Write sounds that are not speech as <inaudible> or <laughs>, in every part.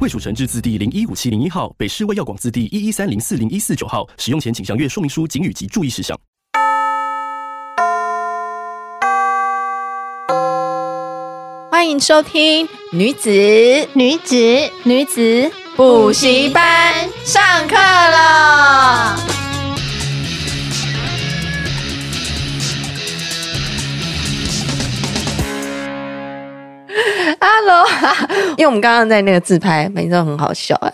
卫蜀成字字第零一五七零一号，北市卫药广字第一一三零四零一四九号。使用前请详阅说明书、警语及注意事项。欢迎收听女子女子女子补习班上课了。<laughs> 因为我们刚刚在那个自拍，每次都很好笑啊！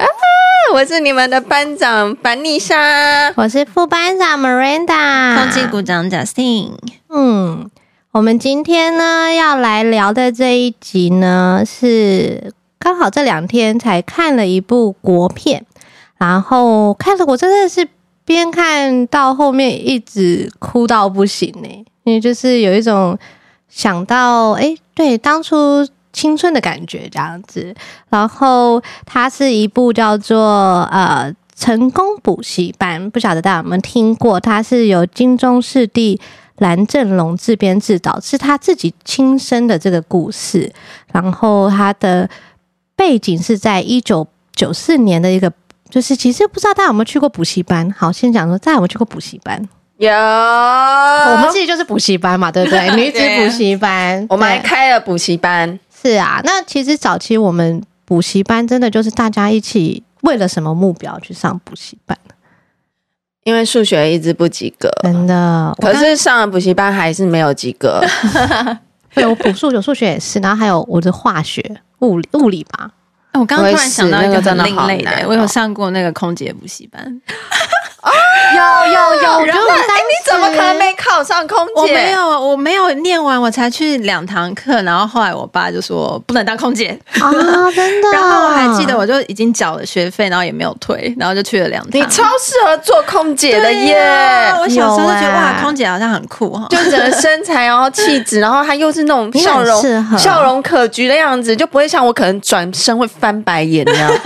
我是你们的班长凡妮莎，我是副班长 Miranda，空气鼓掌 Justin。嗯。我们今天呢要来聊的这一集呢，是刚好这两天才看了一部国片，然后看了我真的是边看到后面一直哭到不行呢，因为就是有一种想到哎，对，当初青春的感觉这样子。然后它是一部叫做呃成功补习班，不晓得大家有没有听过？它是由金钟视帝。蓝正龙自编自导，是他自己亲身的这个故事。然后他的背景是在一九九四年的一个，就是其实不知道大家有没有去过补习班。好，先讲说大家有没有去过补习班？有，我们自己就是补习班嘛，对不对？女子补习班，我们还开了补习班。是啊，那其实早期我们补习班真的就是大家一起为了什么目标去上补习班？因为数学一直不及格，真的。可是上了补习班还是没有及格。<laughs> 对，我补数有数学也是，然后还有我的化学、物理、物理吧。我刚刚突然想到一个很另类的，我有上过那个空姐补习班。<laughs> 哦，有有有，然后哎，你怎么可能没考上空姐？我没有，我没有念完，我才去两堂课，然后后来我爸就说不能当空姐啊，<laughs> 真的。然后我还记得，我就已经缴了学费，然后也没有退，然后就去了两堂。你超适合做空姐的耶！我小时候就觉得哇，空姐好像很酷哈，就整个身材，然后气质，然后她又是那种笑容笑容可掬的样子，就不会像我可能转身会翻白眼那样。<laughs>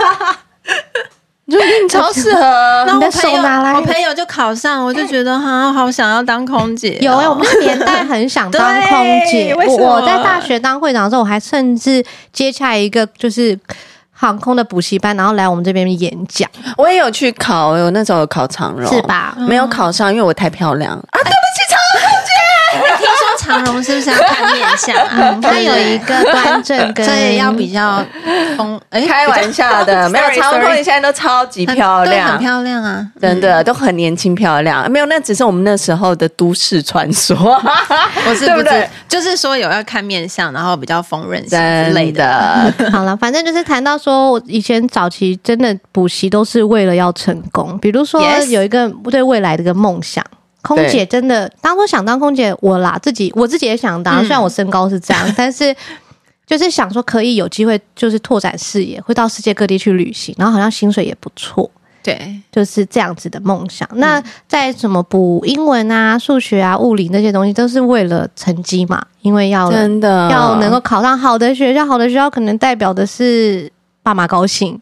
就 <laughs> 你超适合，<laughs> 然后我朋友，我朋友就考上，我就觉得哈，好想要当空姐。有哎，我们那年代很想 <laughs> 当空姐。我我在大学当会长的时候，我还甚至接洽一个就是航空的补习班，然后来我们这边演讲。我也有去考，我那时候有考长荣，是吧？没有考上，因为我太漂亮啊！对不起，长荣空姐。听说长荣是不是要看面相啊？<laughs> 他有一个端正，跟，所以要比较风。哎，开玩笑的，<laughs> 没有长荣空姐现在都超级漂亮，很漂亮啊，真的都很年轻漂亮。没有，那只是我们那时候的都市传说，<laughs> 不是不是，就是说有要看面相，然后比较丰润之类的。好了，反正就是谈到说，我以前早期真的补习都是为了要成功，比如说有一个对未来的一个梦想。空姐真的，当初想当空姐，我啦自己，我自己也想当。虽然我身高是这样，嗯、但是就是想说可以有机会，就是拓展视野，会到世界各地去旅行，然后好像薪水也不错。对，就是这样子的梦想。嗯、那在什么补英文啊、数学啊、物理那些东西，都是为了成绩嘛？因为要真的要能够考上好的学校，好的学校可能代表的是爸妈高兴。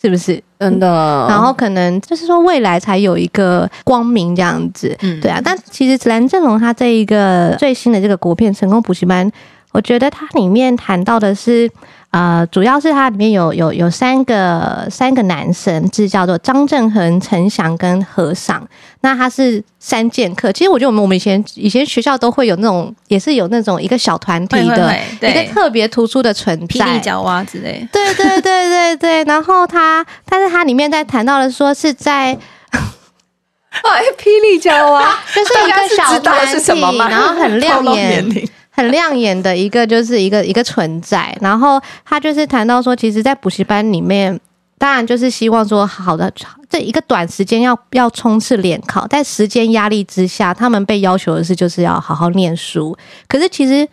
是不是真的？然后可能就是说未来才有一个光明这样子，嗯，对啊。但其实蓝正龙他这一个最新的这个国片《成功补习班》，我觉得它里面谈到的是。呃，主要是它里面有有有三个三个男生，是叫做张正恒、陈翔跟何尚。那他是三剑客。其实我觉得我们我们以前以前学校都会有那种，也是有那种一个小团体的一个特别突出的存在，霹雳娇娃之类。对对对对对。然后他，但是他里面在谈到的说是在，哎，霹雳娇娃就是一个小团体，然后很亮眼。很亮眼的一个，就是一个一个存在。然后他就是谈到说，其实，在补习班里面，当然就是希望说，好的这一个短时间要要冲刺联考，在时间压力之下，他们被要求的是就是要好好念书。可是其实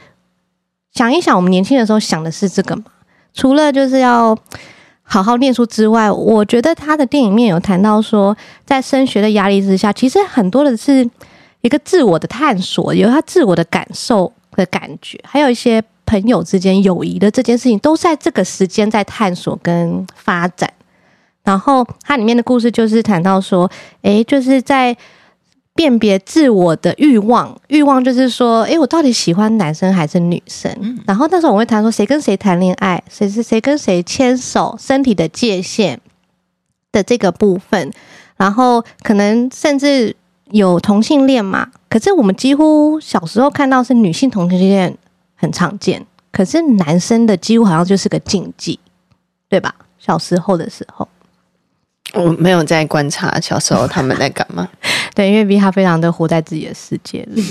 想一想，我们年轻的时候想的是这个嘛？除了就是要好好念书之外，我觉得他的电影面有谈到说，在升学的压力之下，其实很多的是一个自我的探索，有他自我的感受的感觉，还有一些朋友之间友谊的这件事情，都在这个时间在探索跟发展。然后它里面的故事就是谈到说，诶，就是在辨别自我的欲望，欲望就是说，诶，我到底喜欢男生还是女生？然后那时候我会谈说，谁跟谁谈恋爱，谁是谁跟谁牵手，身体的界限的这个部分，然后可能甚至有同性恋嘛。可是我们几乎小时候看到是女性同性恋很常见，可是男生的几乎好像就是个禁忌，对吧？小时候的时候。我没有在观察小时候他们在干嘛，<laughs> 对，因为 V 他非常的活在自己的世界里。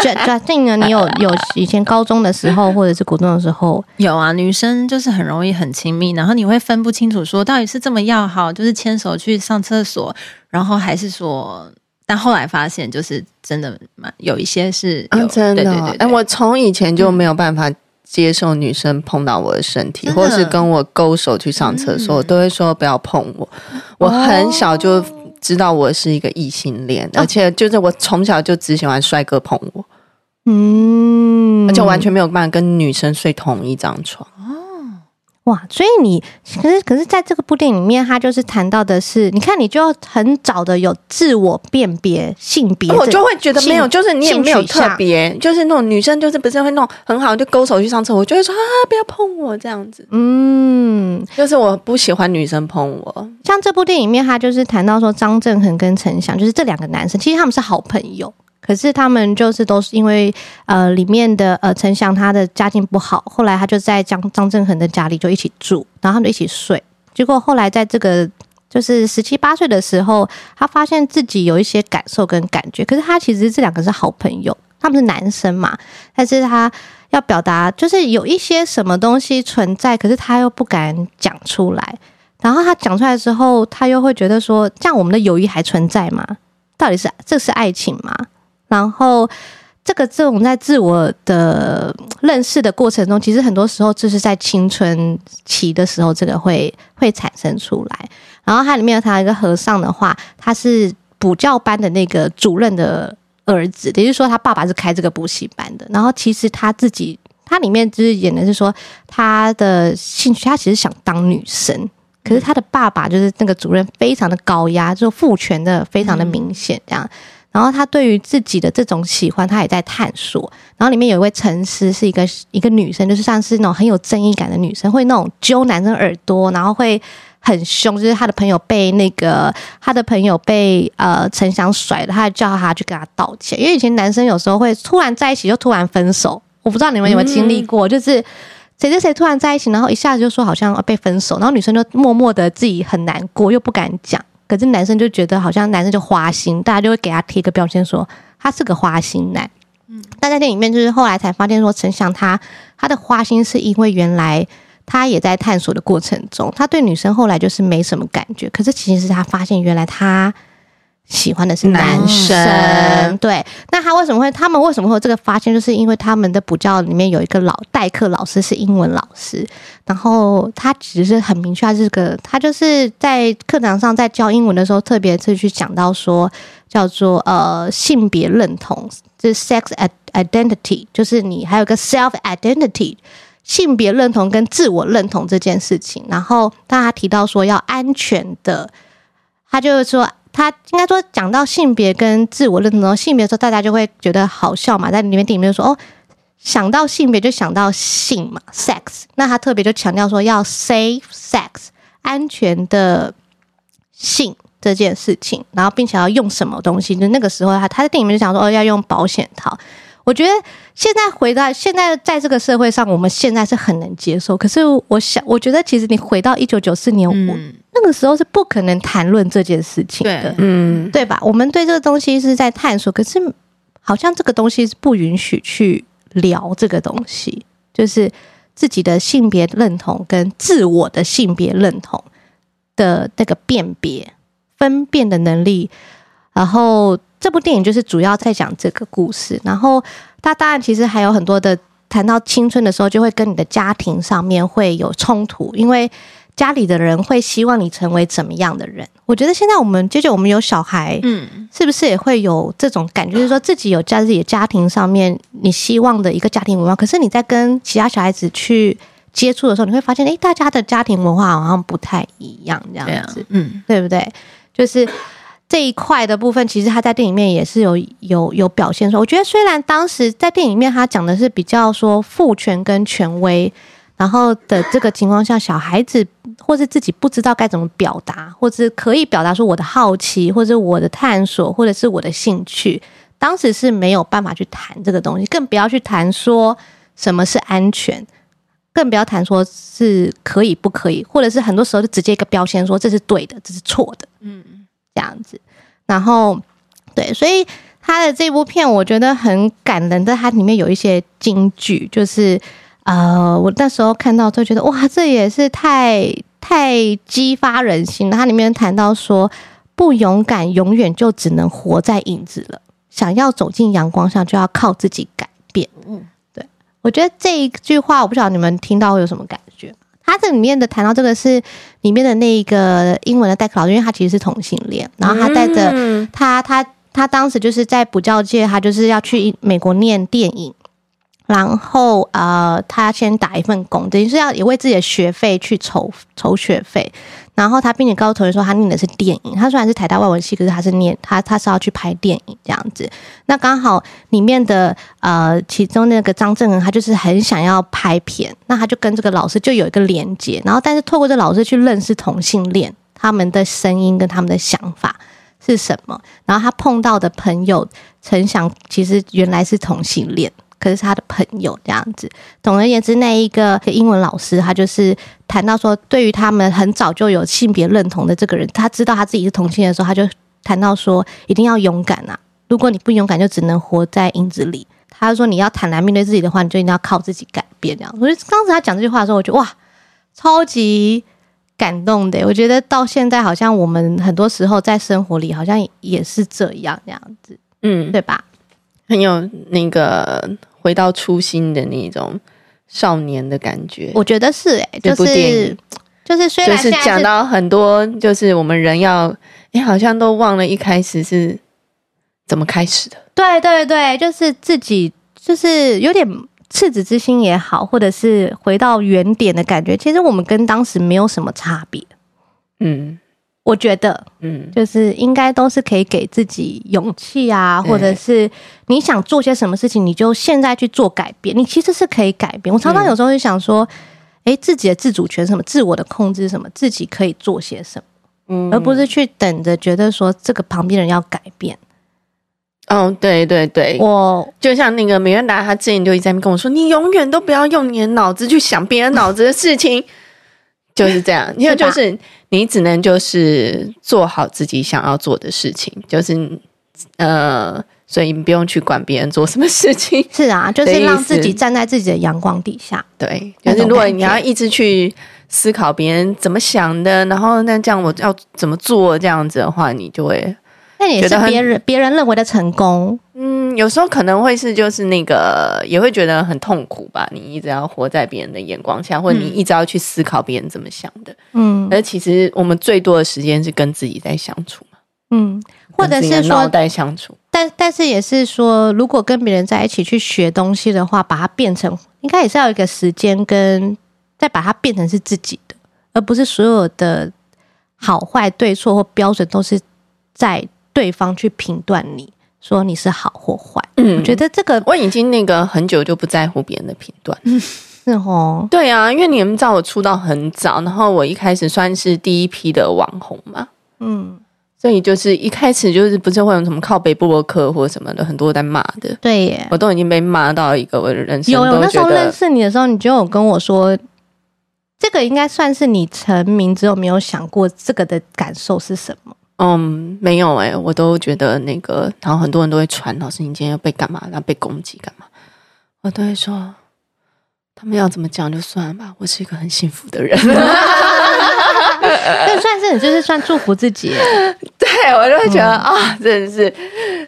决定了？你有有以前高中的时候，或者是国中的时候，有啊？女生就是很容易很亲密，然后你会分不清楚说到底是这么要好，就是牵手去上厕所，然后还是说，但后来发现就是真的蛮有一些是真的、哦。哎，我从以前就没有办法。接受女生碰到我的身体，或是跟我勾手去上厕所，嗯、我都会说不要碰我。我很小就知道我是一个异性恋，哦、而且就是我从小就只喜欢帅哥碰我。嗯，而且完全没有办法跟女生睡同一张床。哇，所以你可是可是在这个部电影里面，他就是谈到的是，你看你就很早的有自我辨别性别，我就会觉得没有，就是你也没有特别，就是那种女生就是不是会那种很好就勾手去上厕所，我就会说啊，不要碰我这样子。嗯，就是我不喜欢女生碰我。像这部电影里面，他就是谈到说张振恒跟陈翔，就是这两个男生，其实他们是好朋友。可是他们就是都是因为呃里面的呃陈翔他的家境不好，后来他就在张张振恒的家里就一起住，然后他们一起睡。结果后来在这个就是十七八岁的时候，他发现自己有一些感受跟感觉。可是他其实这两个是好朋友，他们是男生嘛，但是他要表达就是有一些什么东西存在，可是他又不敢讲出来。然后他讲出来之后，他又会觉得说，这样我们的友谊还存在吗？到底是这是爱情吗？然后，这个这种在自我的认识的过程中，其实很多时候就是在青春期的时候，这个会会产生出来。然后它里面有谈到一个和尚的话，他是补教班的那个主任的儿子，也就是说他爸爸是开这个补习班的。然后其实他自己，他里面就是演的是说他的兴趣，他其实想当女生，可是他的爸爸就是那个主任，非常的高压，就父权的非常的明显，这样。然后他对于自己的这种喜欢，他也在探索。然后里面有一位陈思，是一个一个女生，就是像是那种很有正义感的女生，会那种揪男生耳朵，然后会很凶。就是他的朋友被那个他的朋友被呃陈翔甩了，他就叫他去跟他道歉。因为以前男生有时候会突然在一起就突然分手，我不知道你们有没有经历过，就是谁谁谁突然在一起，然后一下子就说好像被分手，然后女生就默默的自己很难过，又不敢讲。可是男生就觉得好像男生就花心，大家就会给他贴个标签，说他是个花心男。嗯，但在电影里面，就是后来才发现说，陈翔他他的花心是因为原来他也在探索的过程中，他对女生后来就是没什么感觉。可是其实是他发现原来他。喜欢的是男生，男生对。那他为什么会？他们为什么会有这个发现？就是因为他们的补教里面有一个老代课老师是英文老师，然后他其实是很明确，他是个他就是在课堂上在教英文的时候，特别是去讲到说叫做呃性别认同，就是 sex identity，就是你还有个 self identity，性别认同跟自我认同这件事情。然后当他提到说要安全的，他就是说。他应该说讲到性别跟自我认同性别的时候，大家就会觉得好笑嘛，在里面电影里面说哦，想到性别就想到性嘛，sex。那他特别就强调说要 safe sex，安全的性这件事情，然后并且要用什么东西，就那个时候他他在电影里面就讲说哦要用保险套。我觉得现在回到现在在这个社会上，我们现在是很能接受。可是我想，我觉得其实你回到一九九四年，我、嗯、那个时候是不可能谈论这件事情的，嗯，对吧？我们对这个东西是在探索，可是好像这个东西是不允许去聊这个东西，就是自己的性别认同跟自我的性别认同的那个辨别、分辨的能力，然后。这部电影就是主要在讲这个故事，然后它当然其实还有很多的谈到青春的时候，就会跟你的家庭上面会有冲突，因为家里的人会希望你成为怎么样的人？我觉得现在我们，接着我们有小孩，嗯，是不是也会有这种感觉？就是说自己有在自己的家庭上面，你希望的一个家庭文化，可是你在跟其他小孩子去接触的时候，你会发现，诶，大家的家庭文化好像不太一样，这样子，嗯，对不对？就是这一块的部分，其实他在电影里面也是有有有表现说，我觉得虽然当时在电影里面他讲的是比较说父权跟权威。然后的这个情况下，小孩子或是自己不知道该怎么表达，或者可以表达出我的好奇，或者我的探索，或者是我的兴趣。当时是没有办法去谈这个东西，更不要去谈说什么是安全，更不要谈说是可以不可以，或者是很多时候就直接一个标签说这是对的，这是错的，嗯，这样子。然后对，所以他的这部片我觉得很感人的，它里面有一些金句，就是。呃，我那时候看到就觉得哇，这也是太太激发人心了。它里面谈到说，不勇敢永远就只能活在影子了。想要走进阳光下，就要靠自己改变。嗯，对，我觉得这一句话，我不晓得你们听到会有什么感觉。它这里面的谈到这个是里面的那一个英文的代课老师，因为他其实是同性恋，然后他带着他他他当时就是在补教界，他就是要去美国念电影。然后呃，他先打一份工，等于是要也为自己的学费去筹筹学费。然后他并且告诉同学说，他念的是电影。他虽然是台大外文系，可是他是念他他是要去拍电影这样子。那刚好里面的呃，其中那个张正恒，他就是很想要拍片，那他就跟这个老师就有一个连接。然后但是透过这老师去认识同性恋，他们的声音跟他们的想法是什么。然后他碰到的朋友陈翔，其实原来是同性恋。可是他的朋友这样子，总而言之，那一个英文老师他就是谈到说，对于他们很早就有性别认同的这个人，他知道他自己是同性的时候，他就谈到说，一定要勇敢啊！如果你不勇敢，就只能活在影子里。他说，你要坦然面对自己的话，你就一定要靠自己改变。这样，我觉得当时他讲这句话的时候，我觉得哇，超级感动的。我觉得到现在，好像我们很多时候在生活里，好像也是这样这样子，嗯，对吧？很有那个。回到初心的那种少年的感觉，我觉得是哎、欸，就是就是虽然就是讲到很多，就是我们人要，你好像都忘了一开始是怎么开始的。对对对，就是自己就是有点赤子之心也好，或者是回到原点的感觉。其实我们跟当时没有什么差别。嗯。我觉得，嗯，就是应该都是可以给自己勇气啊，或者是你想做些什么事情，你就现在去做改变。你其实是可以改变。我常常有时候就想说，哎，自己的自主权什么，自我的控制什么，自己可以做些什么，嗯，而不是去等着觉得说这个旁边人要改变。哦，对对对，我就像那个美人达，他之前就一直在跟我说，你永远都不要用你的脑子去想别人脑子的事情。就是这样，因为就是你只能就是做好自己想要做的事情，就是呃，所以你不用去管别人做什么事情。<laughs> 是啊，就是让自己站在自己的阳光底下。对，就是如果你要一直去思考别人怎么想的，然后那这样我要怎么做这样子的话，你就会。那也是别人别人认为的成功，嗯，有时候可能会是就是那个也会觉得很痛苦吧。你一直要活在别人的眼光下，或者你一直要去思考别人怎么想的，嗯。而其实我们最多的时间是跟自己在相处嘛，嗯，或者是说脑袋相处。但但是也是说，如果跟别人在一起去学东西的话，把它变成应该也是要有一个时间跟再把它变成是自己的，而不是所有的好坏对错或标准都是在。对方去评断你说你是好或坏，嗯，我觉得这个我已经那个很久就不在乎别人的评断，嗯，<laughs> 是哦，对啊，因为你们知道我出道很早，然后我一开始算是第一批的网红嘛，嗯，所以就是一开始就是不是会有什么靠北布洛克或什么的，很多在骂的，对耶，我都已经被骂到一个我的人生有有那时候认识你的时候，你就有跟我说，这个应该算是你成名之后没有想过这个的感受是什么。嗯，没有哎、欸，我都觉得那个，然后很多人都会传，老师你今天要被干嘛？然后被攻击干嘛？我都会说，他们要怎么讲就算了吧，我是一个很幸福的人。<laughs> <laughs> 那算是你就是算祝福自己。<laughs> 对，我就会觉得啊、嗯哦，真的是，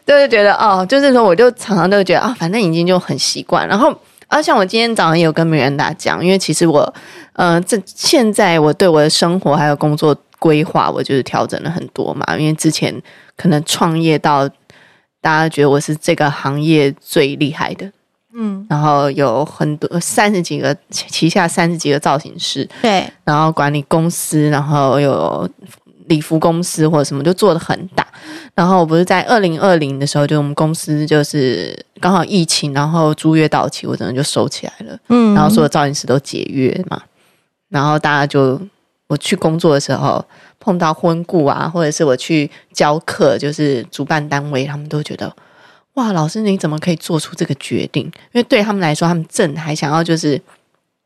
就是觉得哦，就是说，我就常常都会觉得啊、哦，反正已经就很习惯，然后。啊，像我今天早上也有跟米人达讲，因为其实我，呃，这现在我对我的生活还有工作规划，我就是调整了很多嘛。因为之前可能创业到大家觉得我是这个行业最厉害的，嗯，然后有很多三十几个旗下三十几个造型师，对，然后管理公司，然后有。礼服公司或者什么就做的很大，然后我不是在二零二零的时候，就我们公司就是刚好疫情，然后租约到期，我真的就收起来了。嗯，然后所有造型师都解约嘛，然后大家就我去工作的时候碰到婚故啊，或者是我去教课，就是主办单位，他们都觉得哇，老师你怎么可以做出这个决定？因为对他们来说，他们正还想要就是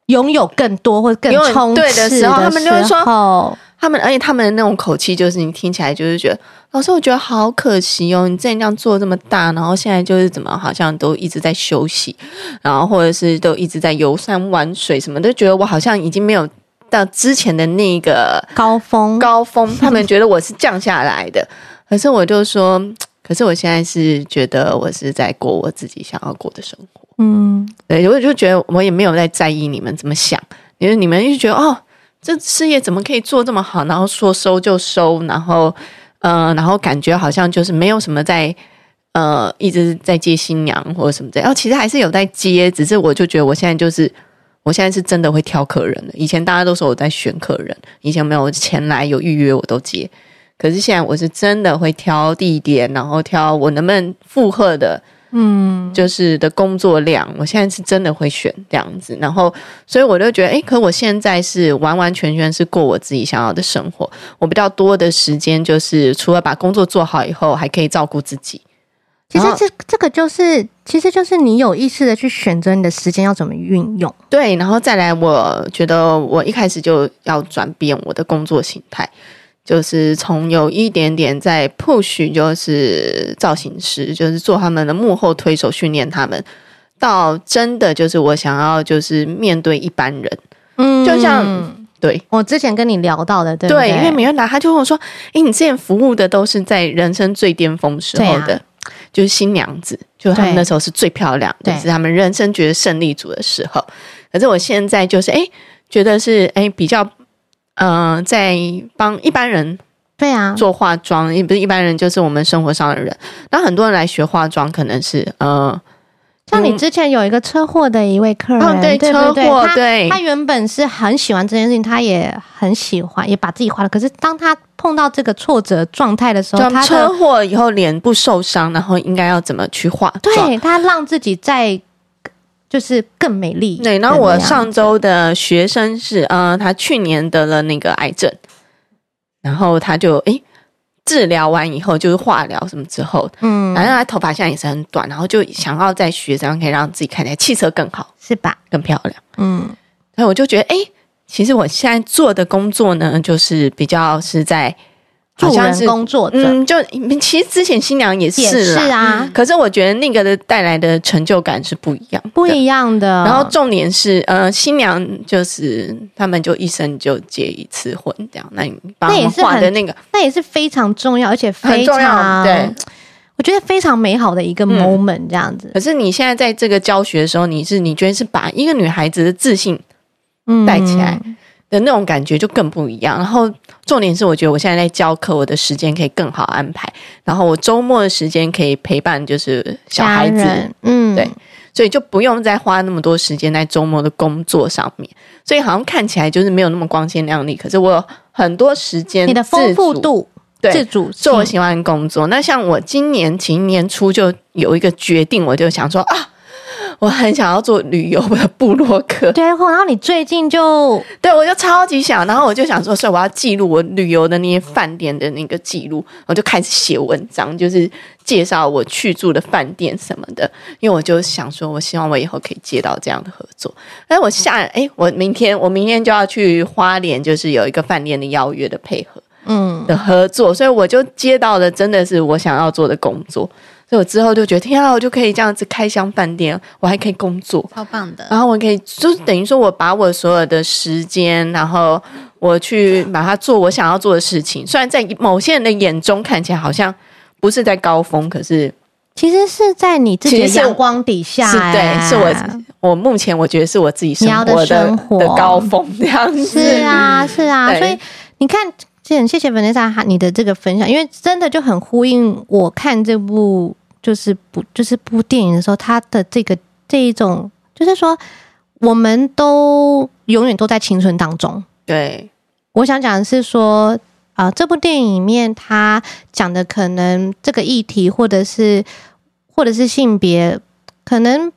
拥有更多或者更充对的时候，他们就会说。他们，而且他们的那种口气，就是你听起来就是觉得，老师，我觉得好可惜哦，你之前这样做这么大，然后现在就是怎么好像都一直在休息，然后或者是都一直在游山玩水，什么都觉得我好像已经没有到之前的那个高峰高峰。<laughs> 他们觉得我是降下来的，可是我就说，可是我现在是觉得我是在过我自己想要过的生活。嗯，对，我就觉得我也没有在在意你们怎么想，因为你们就觉得哦。这事业怎么可以做这么好？然后说收就收，然后呃，然后感觉好像就是没有什么在呃一直在接新娘或者什么的。然后其实还是有在接，只是我就觉得我现在就是我现在是真的会挑客人了。以前大家都说我在选客人，以前没有前来有预约我都接，可是现在我是真的会挑地点，然后挑我能不能负荷的。嗯，就是的工作量，我现在是真的会选这样子，然后所以我就觉得，哎，可我现在是完完全全是过我自己想要的生活。我比较多的时间就是除了把工作做好以后，还可以照顾自己。其实这这个就是，其实就是你有意识的去选择你的时间要怎么运用。对，然后再来，我觉得我一开始就要转变我的工作形态。就是从有一点点在 push，就是造型师，就是做他们的幕后推手，训练他们，到真的就是我想要就是面对一般人，嗯，就像对我之前跟你聊到的，对，对，因为米兰达他就跟我说，诶，你之前服务的都是在人生最巅峰时候的，啊、就是新娘子，就他们那时候是最漂亮的，是他们人生觉得胜利组的时候，可是我现在就是诶，觉得是诶比较。嗯、呃，在帮一般人对啊做化妆，也不是一般人，就是我们生活上的人。那很多人来学化妆，可能是呃，像你之前有一个车祸的一位客人，嗯、对，车祸，对，他原本是很喜欢这件事情，他也很喜欢，也把自己画了。可是当他碰到这个挫折状态的时候，他车祸以后脸部受伤，然后应该要怎么去化妆？对，他让自己在。就是更美丽。对，然后我上周的学生是，呃，他去年得了那个癌症，然后他就诶治疗完以后就是化疗什么之后，嗯，反正他头发现在也是很短，然后就想要在学怎样可以让自己看起来气色更好，是吧？更漂亮，嗯，所以我就觉得，诶其实我现在做的工作呢，就是比较是在。好像是工作者，嗯，就其实之前新娘也是，也是啊。可是我觉得那个的带来的成就感是不一样，不一样的。然后重点是，呃，新娘就是他们就一生就结一次婚，这样。那你帮我们画的那个，那也是非常重要，而且非常重要。对，我觉得非常美好的一个 moment，这样子。可是你现在在这个教学的时候，你是你觉得是把一个女孩子的自信带起来。的那种感觉就更不一样。然后重点是，我觉得我现在在教课，我的时间可以更好安排。然后我周末的时间可以陪伴，就是小孩子，嗯，对，所以就不用再花那么多时间在周末的工作上面。所以好像看起来就是没有那么光鲜亮丽，可是我有很多时间，你的丰富度，对，自主做我喜欢的工作。那像我今年其实年初就有一个决定，我就想说啊。我很想要做旅游的部落客，对，然后你最近就对我就超级想，然后我就想说，所以我要记录我旅游的那些饭店的那个记录，我就开始写文章，就是介绍我去住的饭店什么的，因为我就想说，我希望我以后可以接到这样的合作。哎，我下哎，我明天我明天就要去花莲，就是有一个饭店的邀约的配合，嗯，的合作，所以我就接到了真的是我想要做的工作。所以我之后就觉得，天啊，我就可以这样子开箱饭店，我还可以工作，超棒的。然后我可以，就是等于说我把我所有的时间，然后我去把它做我想要做的事情。虽然在某些人的眼中看起来好像不是在高峰，可是其实是在你自己的阳光底下，是对，是我我目前我觉得是我自己生活的，的，生活的高峰这样子。是啊，是啊，所以你看，谢谢 Vanessa 你的这个分享，因为真的就很呼应我看这部就是不就是部电影的时候，他的这个这一种，就是说我们都永远都在青春当中。对，我想讲的是说。啊、呃，这部电影里面他讲的可能这个议题，或者是或者是性别，可能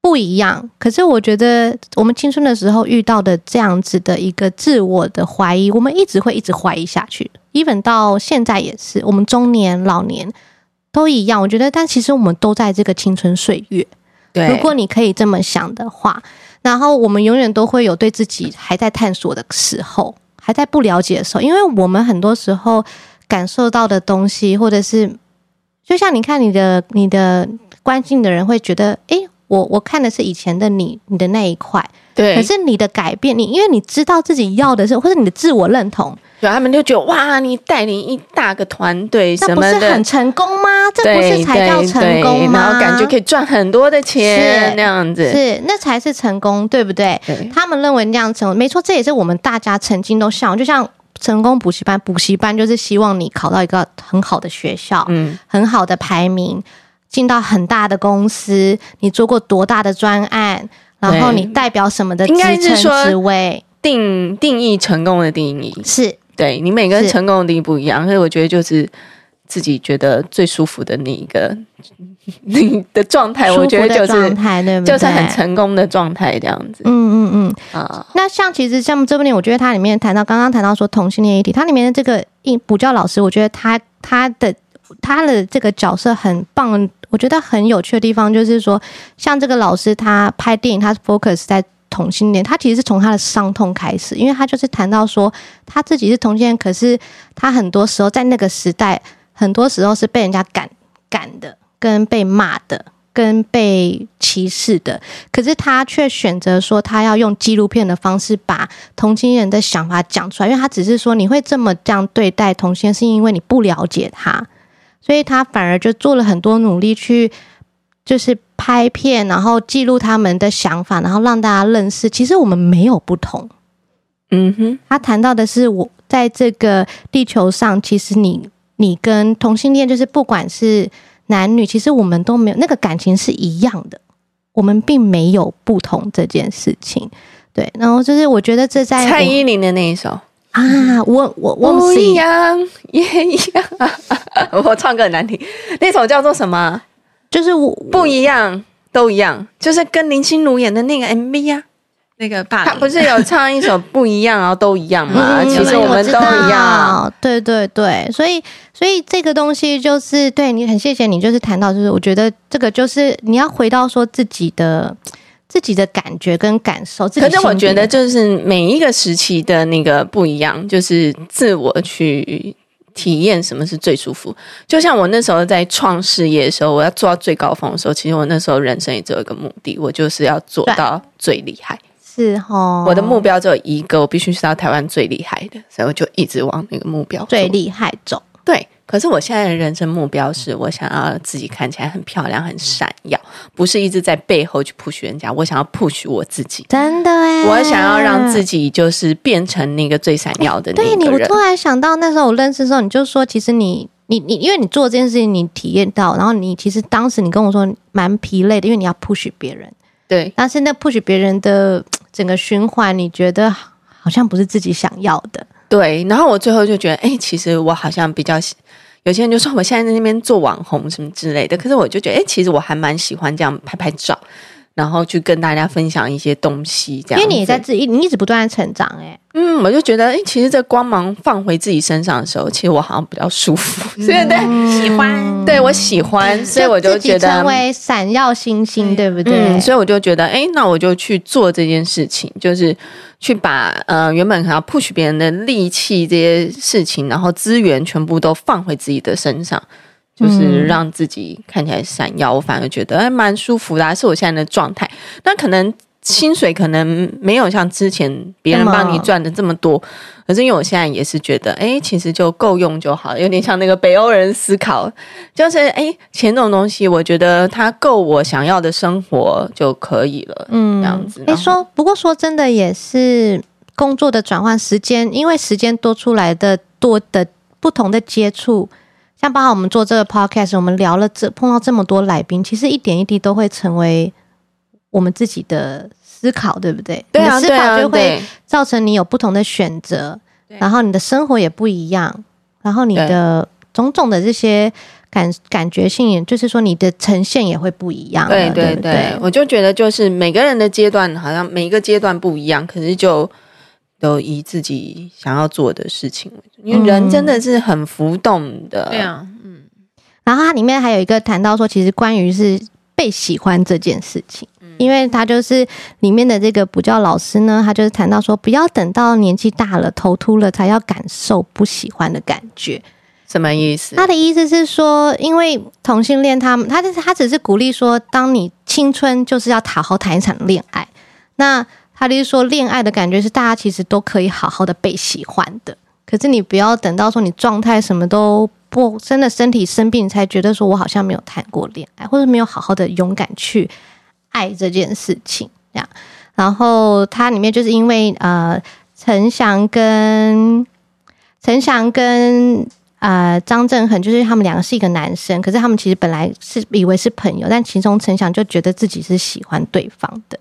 不一样。可是我觉得我们青春的时候遇到的这样子的一个自我的怀疑，我们一直会一直怀疑下去，even 到现在也是，我们中年、老年都一样。我觉得，但其实我们都在这个青春岁月。对，如果你可以这么想的话，然后我们永远都会有对自己还在探索的时候。还在不了解的时候，因为我们很多时候感受到的东西，或者是就像你看你的你的关心的人会觉得，诶，我我看的是以前的你，你的那一块，对。可是你的改变，你因为你知道自己要的是，或者你的自我认同。对，他们就觉得哇，你带领一大个团队，什么的，那不是很成功吗？这不是才叫成功吗？然后感觉可以赚很多的钱，那样子是，那才是成功，对不对？对，他们认为那样成功，没错，这也是我们大家曾经都想，就像成功补习班，补习班就是希望你考到一个很好的学校，嗯，很好的排名，进到很大的公司，你做过多大的专案，然后你代表什么的职称职位，定定义成功的定义是。对，你每个人成功的定义不一样，所以我觉得就是自己觉得最舒服的那一个 <laughs> 你的状态，我觉得就是状态，对？就是很成功的状态这样子。嗯嗯嗯啊，那像其实像这部电影，我觉得它里面谈到刚刚谈到说同性恋议题，它里面的这个补教老师，我觉得他他的他的这个角色很棒，我觉得很有趣的地方就是说，像这个老师他拍电影，他 focus 在。同性恋，他其实是从他的伤痛开始，因为他就是谈到说他自己是同性恋，可是他很多时候在那个时代，很多时候是被人家赶赶的，跟被骂的，跟被歧视的，可是他却选择说他要用纪录片的方式把同性恋的想法讲出来，因为他只是说你会这么这样对待同性恋，是因为你不了解他，所以他反而就做了很多努力去。就是拍片，然后记录他们的想法，然后让大家认识，其实我们没有不同。嗯哼，他谈到的是我在这个地球上，其实你你跟同性恋，就是不管是男女，其实我们都没有那个感情是一样的，我们并没有不同这件事情。对，然后就是我觉得这在蔡依林的那一首啊，我我我不一样也一样，<laughs> 我唱歌很难听，那首叫做什么？就是我不一样，都一样，就是跟林心如演的那个 MV 呀、啊，那个爸，他不是有唱一首不一样，然后都一样吗？其实我们都一样，对对对，所以所以这个东西就是对你很谢谢你，就是谈到，就是我觉得这个就是你要回到说自己的自己的感觉跟感受。可是我觉得就是每一个时期的那个不一样，就是自我去。体验什么是最舒服？就像我那时候在创事业的时候，我要做到最高峰的时候，其实我那时候人生也只有一个目的，我就是要做到最厉害。是哦，我的目标只有一个，我必须是到台湾最厉害的，所以我就一直往那个目标最厉害走。对。可是我现在的人生目标是我想要自己看起来很漂亮、很闪耀，不是一直在背后去 push 人家。我想要 push 我自己，真的哎！我想要让自己就是变成那个最闪耀的那个人。对你，我突然想到那时候我认识的时候，你就说，其实你你你，因为你做这件事情，你体验到，然后你其实当时你跟我说蛮疲累的，因为你要 push 别人。对，但是那 push 别人的整个循环，你觉得好像不是自己想要的。对，然后我最后就觉得，哎，其实我好像比较。有些人就说我现在在那边做网红什么之类的，可是我就觉得，哎、其实我还蛮喜欢这样拍拍照，然后去跟大家分享一些东西，这样。因为你在自己，你一直不断的成长、欸，哎，嗯，我就觉得，哎、欸，其实这光芒放回自己身上的时候，其实我好像比较舒服，对、嗯、对，喜欢，对我喜欢，所以我就觉得成为闪耀星星，对不对？嗯，所以我就觉得，哎、欸，那我就去做这件事情，就是。去把呃原本可能要 push 别人的力气这些事情，然后资源全部都放回自己的身上，就是让自己看起来闪耀。我反而觉得还蛮舒服的，是我现在的状态。那可能薪水可能没有像之前别人帮你赚的这么多，可是因为我现在也是觉得，哎，其实就够用就好，有点像那个北欧人思考，就是哎，钱这种东西，我觉得它够我想要的生活就可以了，嗯，这样子。哎，说不过说真的也是工作的转换时间，因为时间多出来的多的不同的接触，像包括我们做这个 podcast，我们聊了这碰到这么多来宾，其实一点一滴都会成为。我们自己的思考，对不对？对啊，思考就会造成你有不同的选择，然后你的生活也不一样，然后你的种种的这些感感觉性，也就是说你的呈现也会不一样。对对对，对，我就觉得就是每个人的阶段好像每一个阶段不一样，可是就都以自己想要做的事情为主，因为人真的是很浮动的。对啊，嗯。然后它里面还有一个谈到说，其实关于是被喜欢这件事情。因为他就是里面的这个补教老师呢，他就是谈到说，不要等到年纪大了、头秃了，才要感受不喜欢的感觉。什么意思？他的意思是说，因为同性恋，他们他他只是鼓励说，当你青春就是要好好谈一场恋爱。那他就是说，恋爱的感觉是大家其实都可以好好的被喜欢的。可是你不要等到说你状态什么都不真的身体生病，才觉得说我好像没有谈过恋爱，或者没有好好的勇敢去。爱这件事情，这样，然后它里面就是因为呃，陈翔跟陈翔跟呃张振恒，就是他们两个是一个男生，可是他们其实本来是以为是朋友，但其中陈翔就觉得自己是喜欢对方的，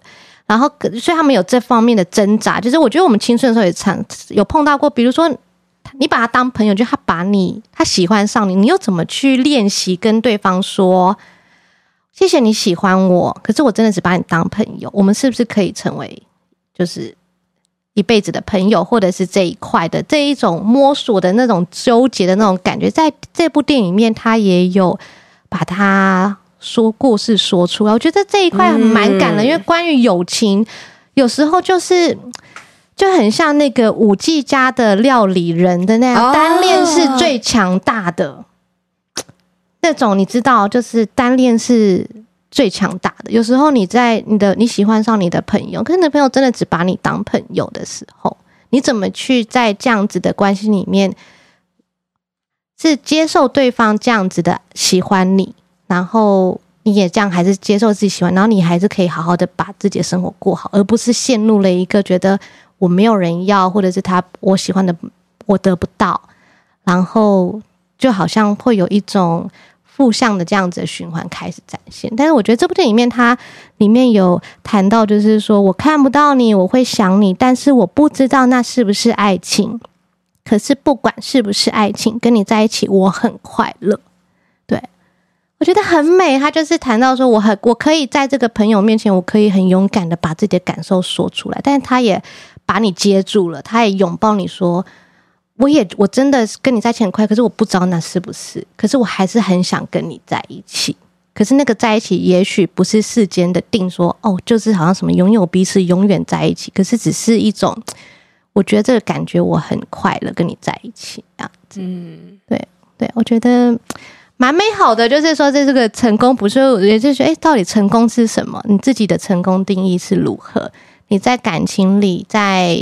然后所以他们有这方面的挣扎。就是我觉得我们青春的时候也常有碰到过，比如说你把他当朋友，就他把你他喜欢上你，你又怎么去练习跟对方说？谢谢你喜欢我，可是我真的只把你当朋友。我们是不是可以成为就是一辈子的朋友，或者是这一块的这一种摸索的那种纠结的那种感觉？在这部电影里面，他也有把他说故事说出来。我觉得这一块很蛮感人，因为关于友情，有时候就是就很像那个五 G 家的料理人的那样，单恋是最强大的。那种你知道，就是单恋是最强大的。有时候你在你的你喜欢上你的朋友，可是你的朋友真的只把你当朋友的时候，你怎么去在这样子的关系里面，是接受对方这样子的喜欢你，然后你也这样还是接受自己喜欢，然后你还是可以好好的把自己的生活过好，而不是陷入了一个觉得我没有人要，或者是他我喜欢的我得不到，然后就好像会有一种。负向的这样子的循环开始展现，但是我觉得这部电影里面它里面有谈到，就是说我看不到你，我会想你，但是我不知道那是不是爱情。可是不管是不是爱情，跟你在一起我很快乐。对，我觉得很美。他就是谈到说，我很我可以在这个朋友面前，我可以很勇敢的把自己的感受说出来，但是他也把你接住了，他也拥抱你说。我也我真的跟你在一起很快，可是我不知道那是不是，可是我还是很想跟你在一起。可是那个在一起，也许不是世间的定说哦，就是好像什么拥有彼此永远在一起。可是只是一种，我觉得这个感觉我很快乐跟你在一起这样子。嗯，对对，我觉得蛮美好的。就是说，这是个成功，不是也就是说，诶，到底成功是什么？你自己的成功定义是如何？你在感情里，在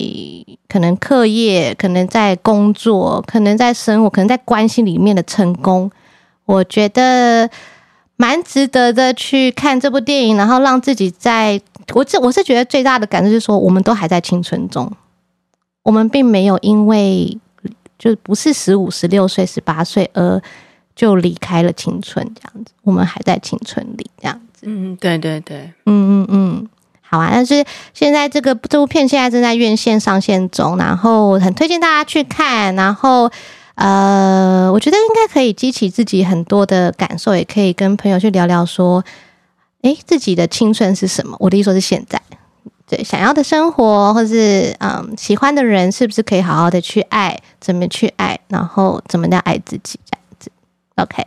可能课业，可能在工作，可能在生活，可能在关系里面的成功，我觉得蛮值得的。去看这部电影，然后让自己在我这我是觉得最大的感受就是说，我们都还在青春中，我们并没有因为就不是十五、十六岁、十八岁而就离开了青春这样子，我们还在青春里这样子。嗯，对对对，嗯嗯嗯。好啊，但是现在这个这部片现在正在院线上线中，然后很推荐大家去看。然后，呃，我觉得应该可以激起自己很多的感受，也可以跟朋友去聊聊说，诶，自己的青春是什么？我的意思说是现在，对，想要的生活，或是嗯，喜欢的人，是不是可以好好的去爱？怎么去爱？然后怎么样爱自己？，OK。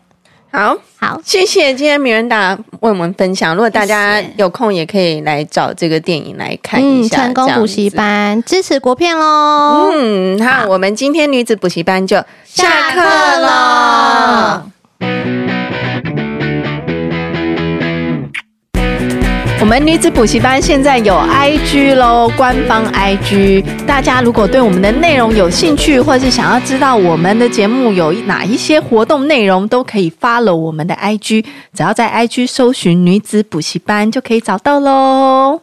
好好，谢谢今天 Miranda 为我们分享。如果大家有空，也可以来找这个电影来看一下。成功补习班支持国片喽。嗯，好，我们今天女子补习班就下课了。们女子补习班现在有 IG 喽，官方 IG。大家如果对我们的内容有兴趣，或是想要知道我们的节目有哪一些活动内容，都可以发了我们的 IG。只要在 IG 搜寻女子补习班，就可以找到喽。